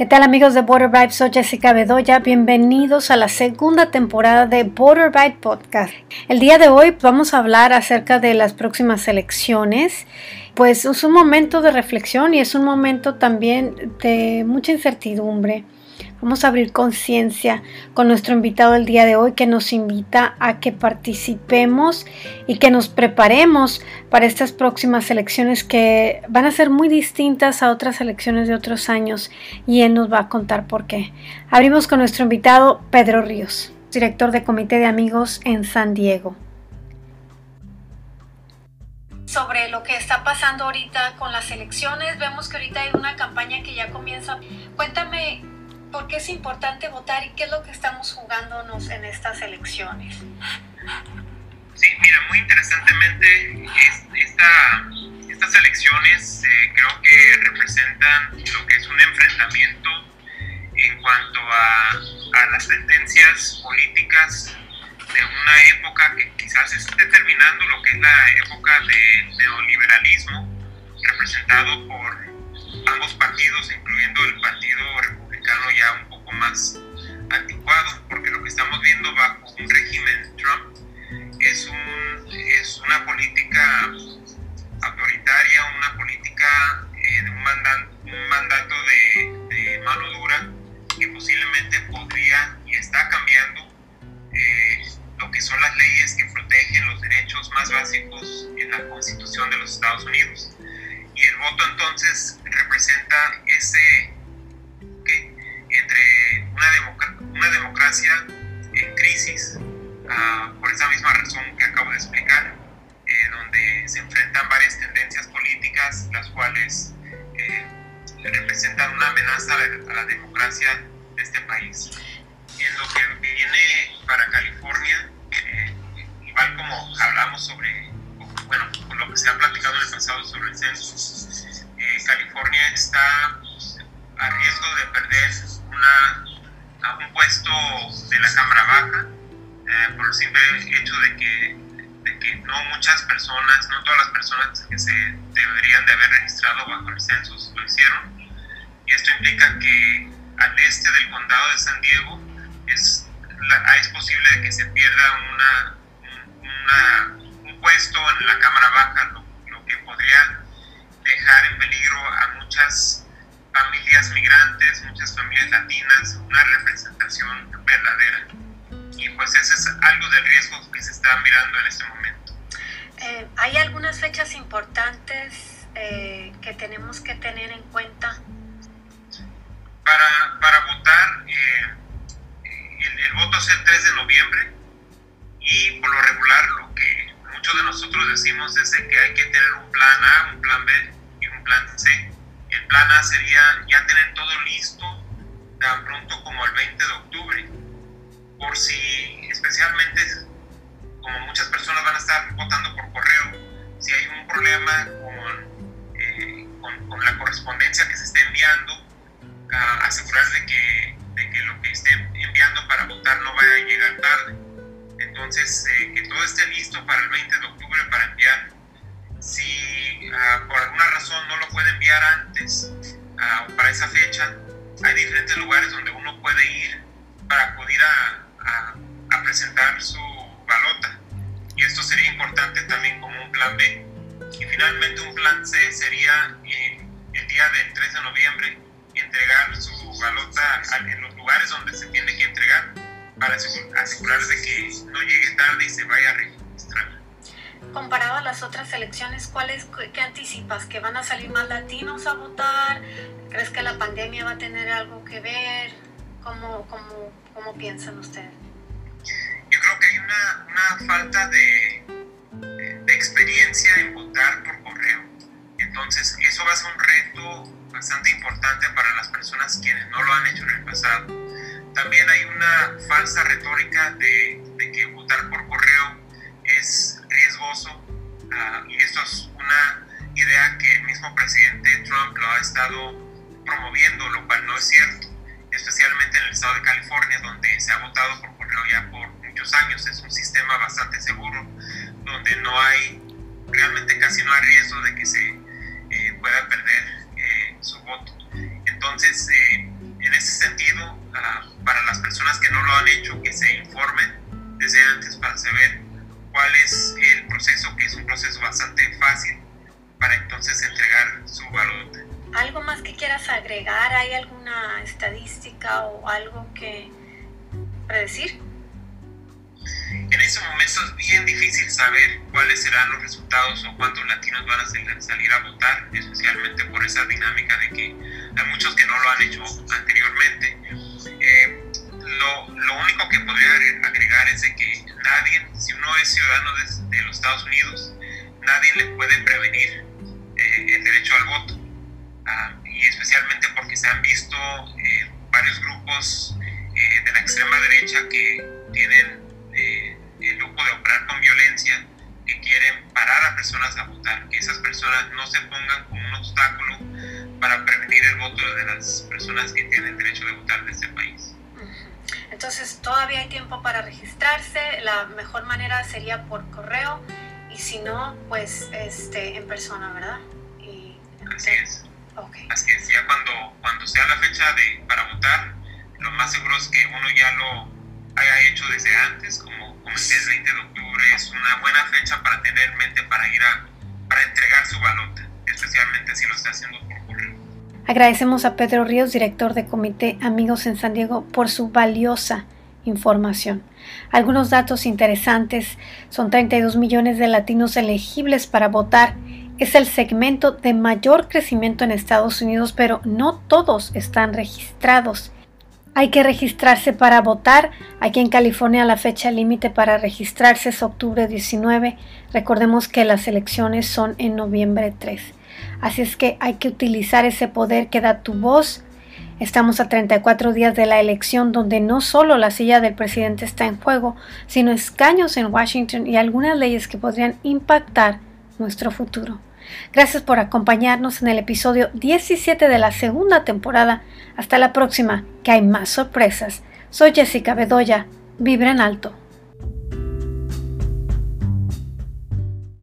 ¿Qué tal amigos de Border Vibe? Soy Jessica Bedoya. Bienvenidos a la segunda temporada de Border Vibe Podcast. El día de hoy vamos a hablar acerca de las próximas elecciones. Pues es un momento de reflexión y es un momento también de mucha incertidumbre. Vamos a abrir conciencia con nuestro invitado el día de hoy que nos invita a que participemos y que nos preparemos para estas próximas elecciones que van a ser muy distintas a otras elecciones de otros años y él nos va a contar por qué. Abrimos con nuestro invitado Pedro Ríos, director de Comité de Amigos en San Diego sobre lo que está pasando ahorita con las elecciones. Vemos que ahorita hay una campaña que ya comienza. Cuéntame por qué es importante votar y qué es lo que estamos jugándonos en estas elecciones. Sí, mira, muy interesantemente, estas elecciones eh, creo que representan lo que es un enfrentamiento en cuanto a, a las tendencias políticas de una época que quizás esté terminando, lo que es la época de neoliberalismo, representado por ambos partidos, incluyendo el Partido Republicano ya democracia en crisis, uh, por esa misma razón que acabo de explicar, eh, donde se enfrentan varias tendencias políticas, las cuales eh, representan una amenaza a la democracia de este país. En lo que viene para California, eh, igual como hablamos sobre, bueno, con lo que se ha platicado en el pasado sobre el censo, California está a riesgo de perder una, un puesto de la Cámara Baja eh, por el simple hecho de que, de que no muchas personas, no todas las personas que se deberían de haber registrado bajo el censo lo hicieron. Y esto implica que al este del condado de San Diego es, es posible que se pierda una, una, un puesto en la Cámara Baja, lo, lo que podría muchas familias latinas, una representación verdadera. Y pues ese es algo del riesgo que se está mirando en este momento. Eh, ¿Hay algunas fechas importantes eh, que tenemos que tener en cuenta? Para, para votar, eh, el, el, voto es el 3 de noviembre y por lo regular lo que muchos de nosotros decimos es que hay que tener un plan A, un plan B plan C. El plan A sería ya tener todo listo tan pronto como el 20 de octubre, por si especialmente como muchas personas van a estar votando por correo, si hay un problema con, eh, con, la correspondencia que se esté enviando, a asegurar de que, de que lo que esté enviando para votar no vaya a llegar tarde. Entonces, eh, que todo esté listo para el 20 de octubre para enviar si uh, por alguna razón no lo puede enviar antes esa fecha, hay diferentes lugares donde uno puede ir para acudir a, a, a, presentar su balota. Y esto sería importante también como un plan B. Y finalmente un plan C sería eh, el día del 3 de noviembre entregar su balota en los lugares donde se tiene que entregar para asegurarse que no llegue tarde y se vaya a registrar comparado a las otras elecciones, ¿cuáles, ¿qué anticipas? ¿Que van a salir más latinos a votar? ¿Crees que la pandemia va a tener algo que ver? ¿Cómo, cómo, cómo piensan ustedes? Yo creo que hay una, una falta de, de, experiencia en votar por correo. Entonces, eso va a ser un reto bastante importante para las personas quienes no lo han hecho en el pasado. También hay una falsa retórica de, costoso uh, ah, y esto es una idea que el mismo presidente Trump lo ha estado promoviendo, lo cual no es cierto, especialmente en el estado de California, donde se ha votado por correo ya por muchos años. Es un sistema bastante seguro, donde no hay, realmente casi no hay riesgo de que se eh, pueda perder eh, su voto. Entonces, eh, en ese sentido, uh, para las personas que no lo han hecho, que se informen desde antes para saber cuál es el proceso, que es un proceso bastante fácil para entonces entregar su balota. ¿Algo más que quieras agregar? ¿Hay alguna estadística o algo que predecir? En ese momento es bien difícil saber cuáles serán los resultados o cuántos latinos van a salir a votar, especialmente por esa dinámica de que hay muchos que no lo han hecho anteriormente. Estados Unidos, nadie le puede prevenir eh, el derecho al voto. Ah, y especialmente porque se han visto eh, varios grupos de la extrema derecha que tienen el lujo de operar con violencia, que quieren parar a personas a votar, que esas personas no se pongan como un obstáculo para prevenir el voto de las personas que tienen derecho de votar de este país. Entonces todavía hay tiempo para registrarse, la mejor manera sería por correo y si no, pues este, en persona, ¿verdad? Así es. Así es, ya cuando, cuando sea la fecha de, para votar, lo más seguro es que uno ya lo haya hecho desde antes, como, como el 20 de octubre, es una buena fecha para tener en mente para ir a para entregar su balota, especialmente si lo está haciendo por correo. Agradecemos a Pedro Ríos, director de Comité Amigos en San Diego, por su valiosa información. Algunos datos interesantes son 32 millones de latinos elegibles para votar. Es el segmento de mayor crecimiento en Estados Unidos, pero no todos están registrados. Hay que registrarse para votar. Aquí en California la fecha límite para registrarse es octubre 19. Recordemos que las elecciones son en noviembre 3. Así es que hay que utilizar ese poder que da tu voz. Estamos a 34 días de la elección donde no solo la silla del presidente está en juego, sino escaños en Washington y algunas leyes que podrían impactar nuestro futuro. Gracias por acompañarnos en el episodio 17 de la segunda temporada. Hasta la próxima, que hay más sorpresas. Soy Jessica Bedoya. Vibra en alto.